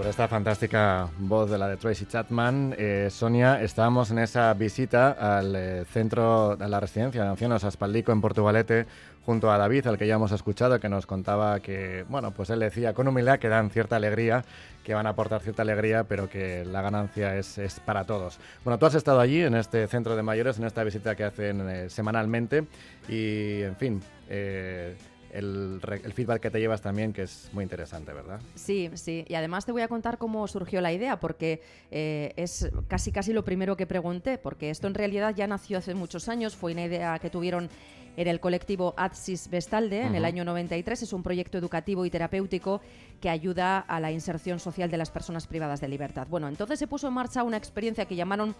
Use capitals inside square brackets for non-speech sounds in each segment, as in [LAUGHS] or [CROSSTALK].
sobre esta fantástica voz de la de Tracy Chapman, eh, Sonia, estábamos en esa visita al eh, centro de la residencia de ancianos Aspaldico en Portugalete, junto a David, al que ya hemos escuchado, que nos contaba que, bueno, pues él decía con humildad que dan cierta alegría, que van a aportar cierta alegría, pero que la ganancia es, es para todos. Bueno, tú has estado allí, en este centro de mayores, en esta visita que hacen eh, semanalmente, y, en fin, el, feedback que te llevas también, que es muy interesante, ¿verdad? Sí, sí. Y además te voy a contar cómo surgió la idea, porque eh, es casi casi lo primero que pregunté, porque esto en realidad ya nació hace muchos años, fue una idea que tuvieron en el colectivo Adsis Vestalde en el año 93. Es un proyecto educativo y terapéutico que ayuda a la inserción social de las personas privadas de libertad. Bueno, entonces se puso en marcha una experiencia que llamaron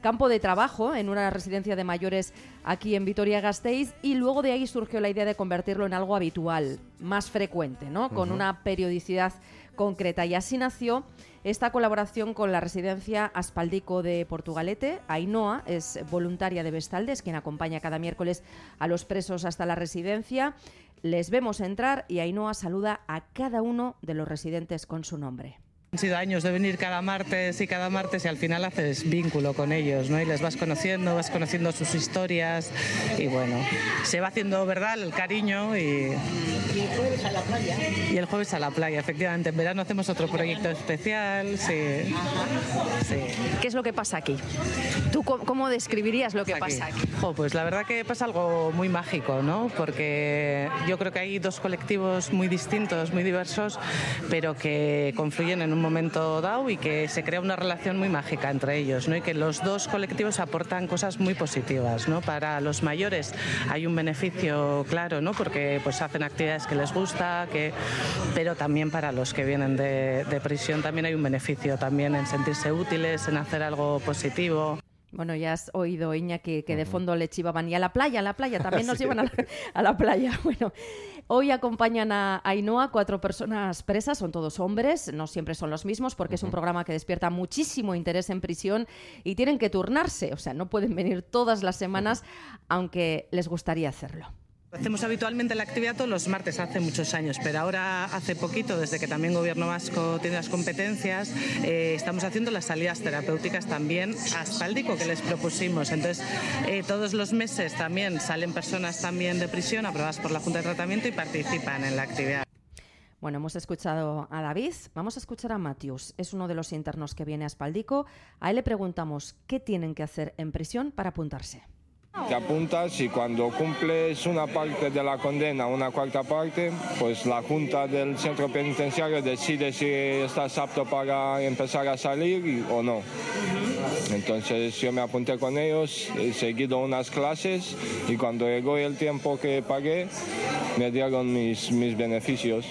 campo de trabajo en una residencia de mayores aquí en Vitoria-Gasteiz y luego de ahí surgió la idea de convertirlo en algo habitual, más frecuente, ¿no? Con una periodicidad concreta y así nació esta colaboración con la residencia Aspaldico de Portugalete. Ainhoa es voluntaria de Vestaldes, quien acompaña cada miércoles a los presos hasta la residencia. Les vemos entrar y Ainhoa saluda a cada uno de los residentes con su nombre. Han sido años de venir cada martes y cada martes y al final haces vínculo con ellos, ¿no? Y les vas conociendo, vas conociendo sus historias y bueno, se va haciendo verdad el cariño y... Y el jueves a la playa. Y el jueves a la playa, efectivamente. En verano hacemos otro proyecto especial, sí. ¿Qué es lo que pasa aquí? ¿Tú cómo describirías lo que pasa aquí? pues la verdad que pasa algo muy mágico, ¿no? Porque yo creo que hay dos colectivos muy distintos, muy diversos, pero que confluyen en un momento dado y que se crea una relación muy mágica entre ellos ¿no? y que los dos colectivos aportan cosas muy positivas. ¿no? Para los mayores hay un beneficio claro ¿no? porque pues, hacen actividades que les gusta, que... pero también para los que vienen de, de prisión también hay un beneficio también en sentirse útiles, en hacer algo positivo. Bueno, ya has oído, Iña, que, de fondo le chivaban. Y a la playa, a la playa, también [LAUGHS] nos llevan a la, a la, playa. [LAUGHS] Bueno, hoy acompañan a Ainhoa cuatro personas presas, son todos hombres, no siempre son los mismos, porque es un programa que despierta muchísimo interés en prisión y tienen que turnarse, o sea, no pueden venir todas las semanas, aunque les gustaría hacerlo. Hacemos habitualmente la actividad todos los martes hace muchos años, pero ahora hace poquito, desde que también Gobierno Vasco tiene las competencias, eh, estamos haciendo las salidas terapéuticas también a Aspaldico que les propusimos. Entonces, eh, todos los meses también salen personas también de prisión aprobadas por la Junta de Tratamiento y participan en la actividad. Bueno, hemos escuchado a David, vamos a escuchar a Matius, es uno de los internos que viene a Aspaldico. A él le preguntamos qué tienen que hacer en prisión para apuntarse. Te apuntas y cuando cumples una parte de la condena, una cuarta parte, pues la junta del centro penitenciario decide si estás apto para empezar a salir o no. Entonces yo me apunté con ellos, he seguido unas clases y cuando llegó el tiempo que pagué, me dieron mis, mis beneficios.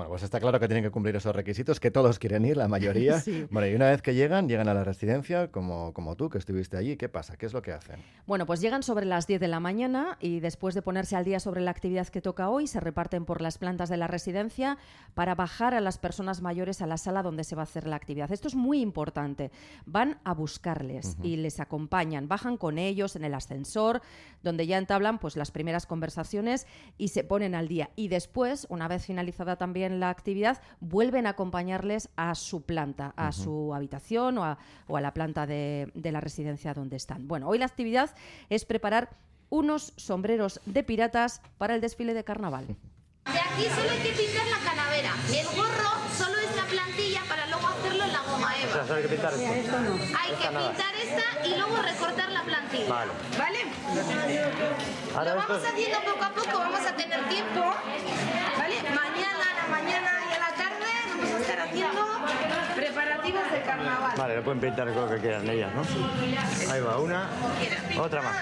Bueno, pues está claro que tienen que cumplir esos requisitos, que todos quieren ir, la mayoría. [LAUGHS] Bueno, y una vez que llegan, llegan a la residencia, como, como tú, que estuviste allí. ¿Qué pasa? ¿Qué es lo que hacen? Bueno, pues llegan sobre las 10 de la mañana y después de ponerse al día sobre la actividad que toca hoy, se reparten por las plantas de la residencia para bajar a las personas mayores a la sala donde se va a hacer la actividad. Esto es muy importante. Van a buscarles y les acompañan, bajan con ellos en el ascensor, donde ya entablan pues las primeras conversaciones y se ponen al día. Y después, una vez finalizada también la actividad, vuelven a acompañarles a su planta, a su habitación o a, la planta de, la residencia donde están. Bueno, hoy la actividad es preparar unos sombreros de piratas para el desfile de carnaval. De aquí solo hay que pintar la calavera. El gorro solo es la plantilla para la hay que pintar esto. Hay que pintar esta y luego recortar la plantilla. Vale. ¿Vale? Lo vamos haciendo poco a poco, vamos a tener tiempo. ¿Vale? Mañana mañana y a la tarde vamos a estar haciendo preparativos de carnaval. Vale, lo pueden pintar lo que quieran ellas, ¿no? Ahí va, una, otra más.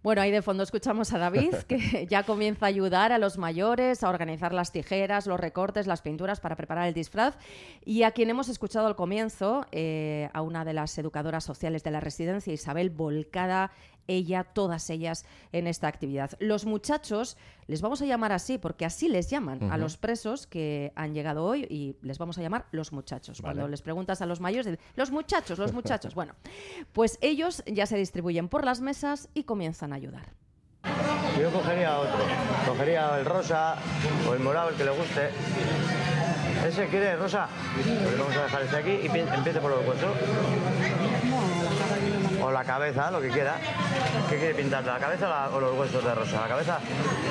Bueno, ahí de fondo escuchamos a David, que [LAUGHS] ya comienza a ayudar a los mayores a organizar las tijeras, los recortes, las pinturas para preparar el disfraz. Y a quien hemos escuchado al comienzo, eh, a una de las educadoras sociales de la residencia, Isabel, volcada ella, todas ellas en esta actividad. Los muchachos, les vamos a llamar así, porque así les llaman a los presos que han llegado hoy y les vamos a llamar los muchachos. Cuando les preguntas a los mayores, los muchachos, los muchachos. [LAUGHS] bueno, pues ellos ya se distribuyen por las mesas y comienzan a ayudar. Yo cogería otro, cogería el rosa o el morado, el que le guste. ¿Ese quiere, Rosa? Pues vamos a dejar este aquí y pi- empiece por los huesos. O la cabeza, lo que quiera. ¿Qué quiere pintar? ¿La cabeza o los huesos de Rosa? La cabeza,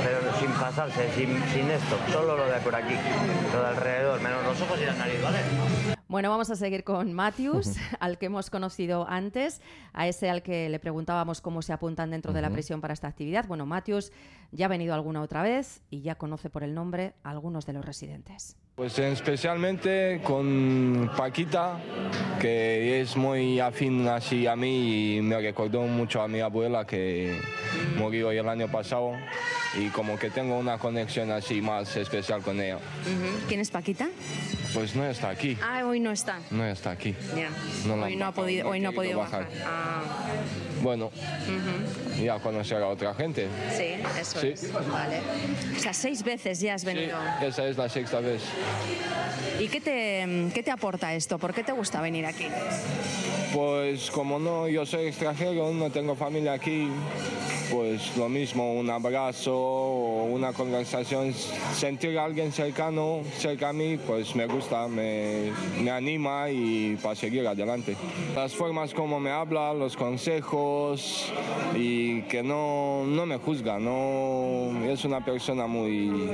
pero sin pasarse, sin, sin esto. Solo lo de por aquí, lo de alrededor, menos los ojos y la nariz, ¿vale? Bueno, vamos a seguir con Matthews, [LAUGHS] al que hemos conocido antes, a ese al que le preguntábamos cómo se apuntan dentro de la prisión para esta actividad. Bueno, Matthews ya ha venido alguna otra vez y ya conoce por el nombre a algunos de los residentes. Pues especialmente con Paquita, que es muy afín así a mí y me recordó mucho a mi abuela que murió el año pasado y como que tengo una conexión así más especial con ella. ¿Quién es Paquita? Pues no está aquí, Ah, hoy no está. no está aquí. Ya. No la hoy no ha podido, no hoy no ha podido bajar. bajar. Ah, Bueno, ya conocer a otra gente. sí, eso Sí. es. Vale. O sea, seis veces ya has Sí, venido. esa es la sexta vez. ¿Y qué te, qué te aporta esto? ¿Por qué te gusta venir aquí? Pues como no, yo soy extranjero, no tengo familia aquí, pues lo mismo, un abrazo o una conversación, sentir a alguien cercano, cerca a mí, pues me gusta, me, me anima y para seguir adelante. Las formas como me habla, los consejos y que no, no me juzga, no, es una persona muy...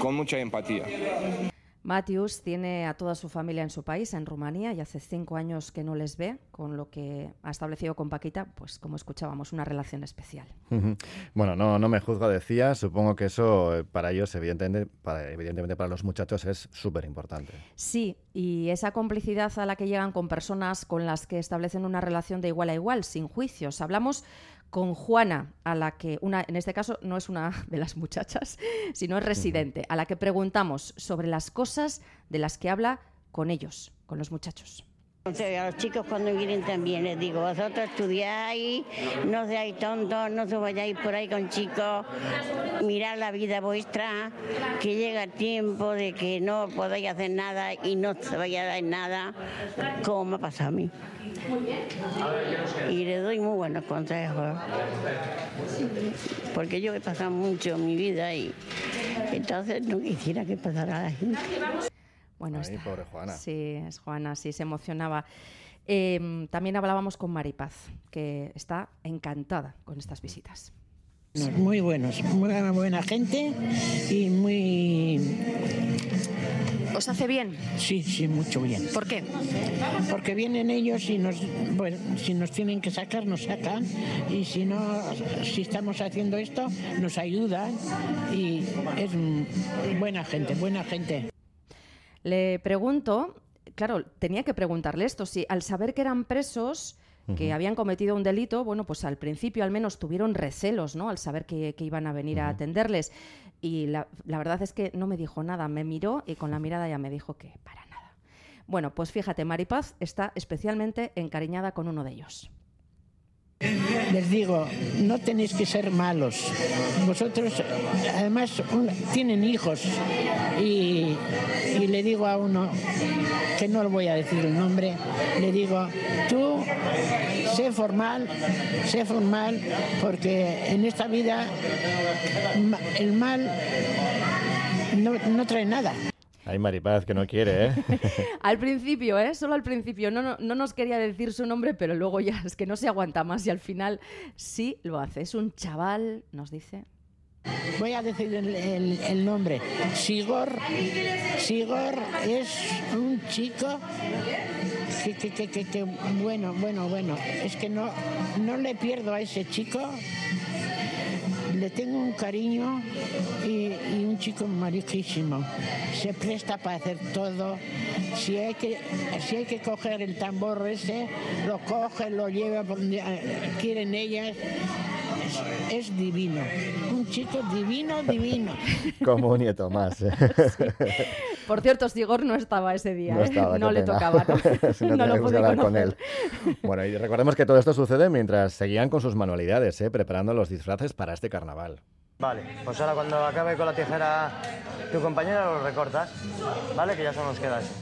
con mucha empatía. Matthews tiene a toda su familia en su país, en Rumanía, y hace cinco años que no les ve, con lo que ha establecido con Paquita, pues como escuchábamos, una relación especial. Bueno, no, no me juzgo, decía. Supongo que eso eh, para ellos, evidentemente para, evidentemente para los muchachos, es súper importante. Sí, y esa complicidad a la que llegan con personas con las que establecen una relación de igual a igual, sin juicios. Hablamos con Juana, a la que una, en este caso no es una de las muchachas, [LAUGHS] sino es residente, a la que preguntamos sobre las cosas de las que habla con ellos, con los muchachos. Entonces, a los chicos cuando vienen también les digo, vosotros estudiáis, no seáis tontos, no os vayáis por ahí con chicos, mirad la vida vuestra, que llega el tiempo de que no podáis hacer nada y no se vaya a dar nada, como me ha pasado a mí. Y le doy muy buenos consejos, porque yo he pasado mucho en mi vida y entonces no quisiera que pasara a la gente. Bueno, Ay, está- pobre Juana. Sí, es Juana, sí, se emocionaba. Eh, también hablábamos con Maripaz, que está encantada con estas visitas. Muy buenos, muy buena gente y muy... ¿Os hace bien? Sí, sí, mucho bien. ¿Por qué? Porque vienen ellos y nos, bueno, si nos tienen que sacar, nos sacan. Y si no, si estamos haciendo esto, nos ayudan. Y es buena gente, buena gente. Le pregunto, claro, tenía que preguntarle esto, si al saber que eran presos, que habían cometido un delito, bueno, pues al principio al menos tuvieron recelos, ¿no? Al saber que, que iban a venir a atenderles. Y la, la verdad es que no me dijo nada, me miró y con la mirada ya me dijo que para nada. Bueno, pues fíjate, Maripaz está especialmente encariñada con uno de ellos. Les digo, no tenéis que ser malos. Vosotros, además, un- tienen hijos. Y, y le digo a uno, que no le voy a decir el nombre, le digo, tú sé formal, sé formal, porque en esta vida el mal no, no trae nada. Ay, Maripaz, que no quiere, ¿eh? [LAUGHS] Al principio, ¿eh? Solo al principio. No, no, no nos quería decir su nombre, pero luego ya es que no se aguanta más y al final sí lo hace. Es un chaval, nos dice. Voy a decir el, nombre. Sigor. Sigor es un chico que, que- que- que- bueno, bueno, bueno. Es que no, no le pierdo a ese chico. Le tengo un cariño y, un chico mariquísimo. Se presta para hacer todo. Si hay que, si hay que coger el tambor ese, lo coge, lo lleva donde eh, quieren ellas. Es, es divino. Un chico divino, divino. [LAUGHS] Como un nieto más. ¿eh? Por cierto, Sigor no estaba ese día. No ¿eh? No le pena. tocaba. No, [LAUGHS] Si no, [LAUGHS] No lo pude hablar con él. Bueno, y recordemos que todo esto sucede mientras seguían con sus manualidades, ¿eh? preparando los disfraces para este carnaval. Vale, pues ahora cuando acabe con la tijera tu compañera lo recortas, ¿vale? Que ya solo nos queda eso.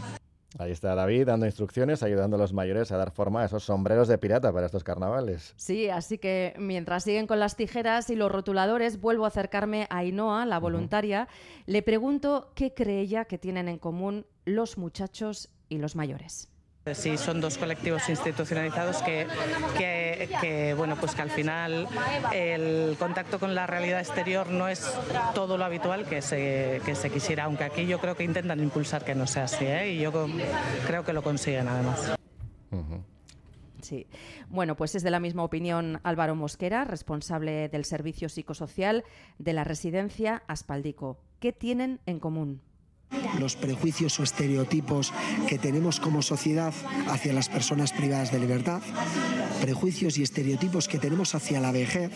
Ahí está David dando instrucciones, ayudando a los mayores a dar forma a esos sombreros de pirata para estos carnavales. Sí, así que mientras siguen con las tijeras y los rotuladores, vuelvo a acercarme a Ainhoa, la voluntaria. Le pregunto qué cree ella que tienen en común los muchachos y los mayores. Sí, son dos colectivos institucionalizados que, que, que, bueno, pues que al final el contacto con la realidad exterior no es todo lo habitual que se, que se quisiera, aunque aquí yo creo que intentan impulsar que no sea así, ¿eh? y yo creo que lo consiguen además. Sí. Bueno, pues es de la misma opinión Álvaro Mosquera, responsable del servicio psicosocial de la residencia Aspaldico. ¿Qué tienen en común? Los prejuicios o estereotipos que tenemos como sociedad hacia las personas privadas de libertad, prejuicios y estereotipos que tenemos hacia la vejez,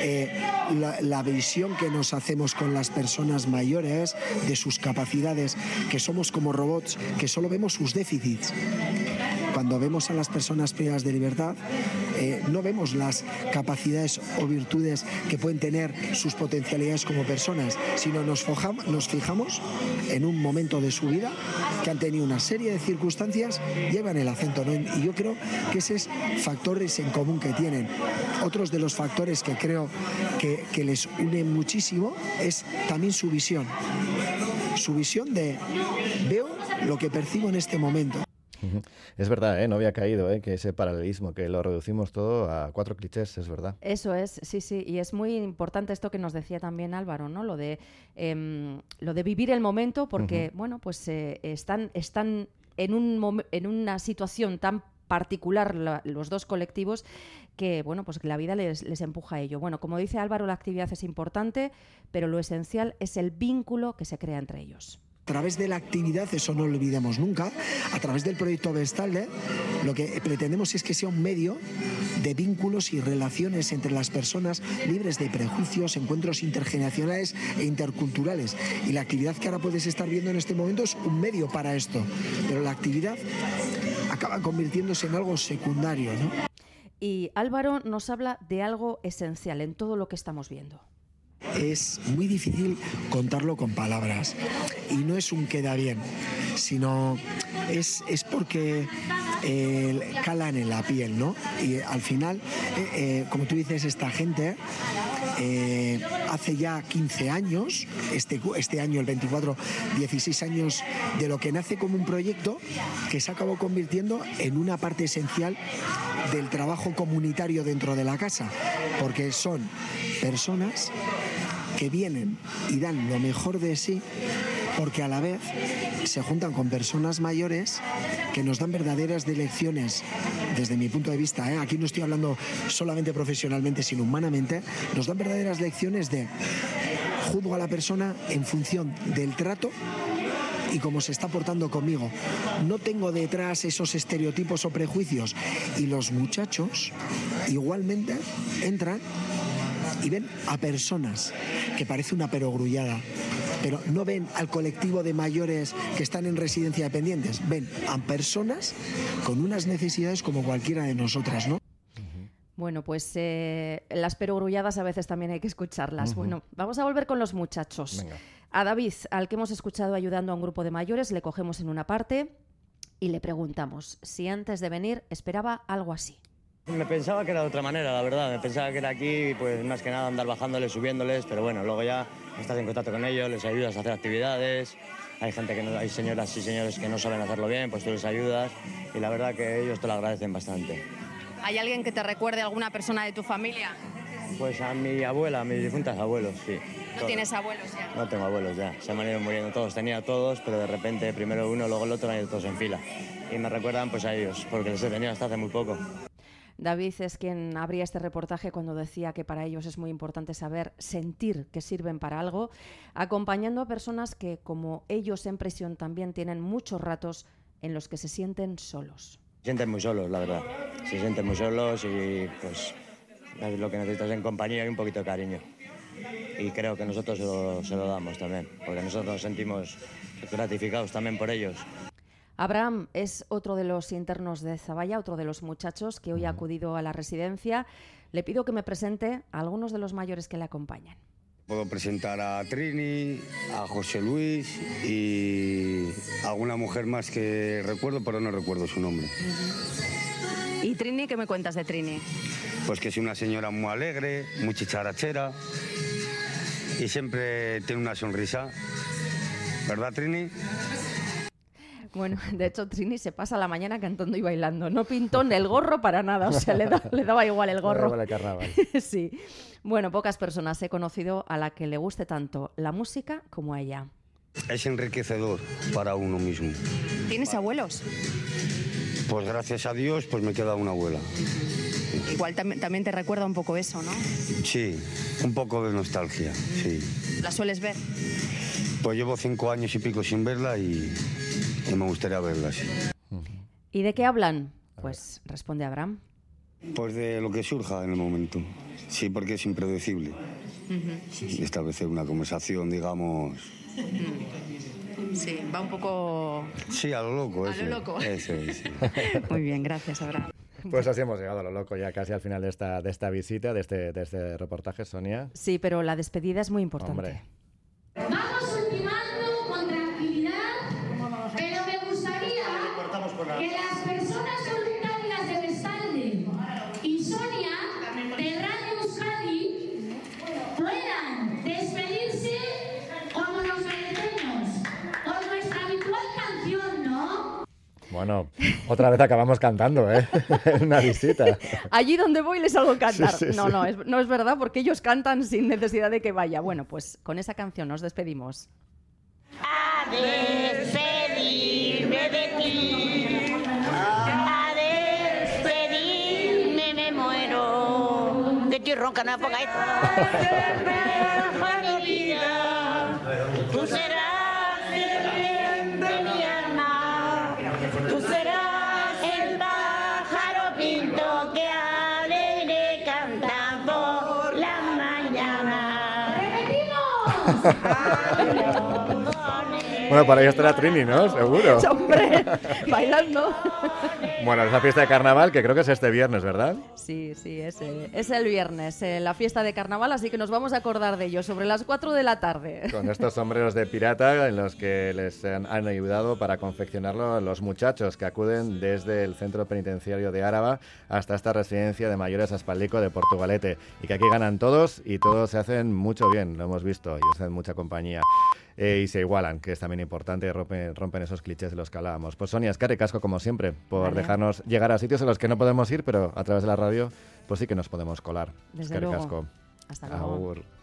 eh, la, la, visión que nos hacemos con las personas mayores, de sus capacidades, que somos como robots, que solo vemos sus déficits. Cuando vemos a las personas privadas de libertad, eh, no vemos las capacidades o virtudes que pueden tener sus potencialidades como personas, sino nos, fijamos en un momento de su vida que han tenido una serie de circunstancias, llevan el acento. ¿no? Y yo creo que ese es factores en común que tienen. Otros de los factores que creo que, que les unen muchísimo es también su visión. Su visión de veo lo que percibo en este momento. Es verdad, ¿eh? no había caído ¿eh? que ese paralelismo, que lo reducimos todo a cuatro clichés, es verdad. Eso es, sí, sí, y es muy importante esto que nos decía también Álvaro, ¿no? Lo de, eh, lo de vivir el momento, porque, uh -huh. bueno, pues eh, están, están en, un en una situación tan particular la, los dos colectivos que bueno pues que la vida les, les, empuja a ello. Bueno, como dice Álvaro, la actividad es importante, pero lo esencial es el vínculo que se crea entre ellos. A través de la actividad, eso no lo olvidemos nunca, a través del proyecto Vestalde, lo que pretendemos es que sea un medio de vínculos y relaciones entre las personas libres de prejuicios, encuentros intergeneracionales e interculturales. Y la actividad que ahora puedes estar viendo en este momento es un medio para esto. Pero la actividad acaba convirtiéndose en algo secundario. ¿no? Y Álvaro nos habla de algo esencial en todo lo que estamos viendo es muy difícil contarlo con palabras. Y no es un queda bien, sino es, es porque eh, calan en la piel, ¿no? Y al final, eh, eh, como tú dices, esta gente eh, hace ya 15 años, este, este año, el 24, 16 años de lo que nace como un proyecto que se acabó convirtiendo en una parte esencial del trabajo comunitario dentro de la casa, porque son personas que vienen y dan lo mejor de sí porque a la vez se juntan con personas mayores que nos dan verdaderas lecciones desde mi punto de vista, ¿eh? aquí no estoy hablando solamente profesionalmente, sino humanamente, nos dan verdaderas lecciones de juzgo a la persona en función del trato y cómo se está portando conmigo. No tengo detrás esos estereotipos o prejuicios. Y los muchachos igualmente entran y ven a personas que parece una perogrullada pero no ven al colectivo de mayores que están en residencia dependientes, ven a personas con unas necesidades como cualquiera de nosotras, ¿no? Bueno, pues eh, las perogrulladas a veces también hay que escucharlas. Uh -huh. Bueno, vamos a volver con los muchachos. Venga. A David, al que hemos escuchado ayudando a un grupo de mayores, le cogemos en una parte y le preguntamos si antes de venir esperaba algo así. Me pensaba que era de otra manera, la verdad. Me pensaba que era aquí, pues más que nada andar bajándoles, subiéndoles, pero bueno, luego ya estás en contacto con ellos, les ayudas a hacer actividades. Hay gente que no, hay señoras y señores que no saben hacerlo bien, pues tú les ayudas y la verdad que ellos te lo agradecen bastante. ¿Hay alguien que te recuerde a alguna persona de tu familia? Pues a mi abuela, a mis difuntas abuelos, sí. ¿No todos. tienes abuelos ya? No tengo abuelos ya, se me han ido muriendo todos. Tenía todos, pero de repente primero uno, luego el otro han ido todos en fila. Y me recuerdan pues a ellos, porque les he tenido hasta hace muy poco. David es quien abría este reportaje cuando decía que para ellos es muy importante saber sentir que sirven para algo, acompañando a personas que, como ellos en prisión, también tienen muchos ratos en los que se sienten solos. Se sienten muy solos, la verdad. Se sienten muy solos y pues lo que necesitas en compañía y un poquito de cariño. Y creo que nosotros se lo, se lo damos también, porque nosotros nos sentimos gratificados también por ellos. Abraham es otro de los internos de Zavalla, otro de los muchachos que hoy ha acudido a la residencia. Le pido que me presente a algunos de los mayores que le acompañan. Puedo presentar a Trini, a José Luis y alguna mujer más que recuerdo, pero no recuerdo su nombre. ¿Y Trini, qué me cuentas de Trini? Pues que es una señora muy alegre, muy chicharachera y siempre tiene una sonrisa. ¿Verdad, Trini? Bueno, [LAUGHS] de hecho Trini se pasa la mañana cantando y bailando. No pintó en el gorro para nada, o sea, le, da- le daba igual el gorro. Igual el carnaval. [LAUGHS] sí. Bueno, pocas personas he conocido a la que le guste tanto la música como a ella. Es enriquecedor para uno mismo. ¿Tienes abuelos? Pues gracias a Dios, pues me queda una abuela. Igual tam- también te recuerda un poco eso, ¿no? Sí, un poco de nostalgia, sí. ¿La sueles ver? Pues llevo cinco años y pico sin verla y, y me gustaría verla, sí. ¿Y de qué hablan? Pues responde Abraham. Pues de lo que surja en el momento. Sí, porque es impredecible. Establecer una conversación, digamos... Sí, va un poco... Sí, a lo loco, A lo loco. Eso es. sí. [LAUGHS] Muy bien, gracias, Abraham. Pues así hemos llegado a lo loco ya casi al final de esta, de esta visita, de este, de este reportaje, Sonia. Sí, pero la despedida es muy importante. Hombre, Vamos ultimando con tranquilidad, pero me gustaría que las personas voluntarias del Estalde y Sonia de Radio Euskadi puedan despedirse como nos merecemos, con nuestra habitual canción, ¿no? bueno, otra vez acabamos cantando, ¿eh? en [LAUGHS] una visita. Allí donde voy les hago cantar. Sí, sí, no, sí. no, es, no es verdad porque ellos cantan sin necesidad de que vaya. Bueno, pues con esa canción nos despedimos. A despedirme de ti. A despedirme me muero. Que estoy ronca, no me ponga esto. vida. Tú serás el bien de mi alma. Tú serás el pájaro pinto que alegre canta por la [LAUGHS] mañana. Bueno, para ello estará Trini, ¿no? Seguro. [LAUGHS] Hombre, bailando. Bueno, esa fiesta de carnaval que creo que es este viernes, ¿verdad? Sí, sí, es, eh, es el viernes, eh, la fiesta de carnaval, así que nos vamos a acordar de ello sobre las 4 de la tarde. Con estos sombreros de pirata en los que les han, han ayudado para confeccionarlo los muchachos que acuden desde el centro penitenciario de Áraba hasta esta residencia de mayores Aspaldico de Portugalete. Y que aquí ganan todos y todos se hacen mucho bien, lo hemos visto, y hacen mucha compañía. Eh, y se igualan, que es también importante, rompen, rompen esos clichés de los que hablábamos. Pues Sonia, es que casco como siempre, por Vale. dejarnos llegar a sitios en los que no podemos ir, pero a través de la radio, pues sí que nos podemos colar. Desde luego. Hasta luego. Agur.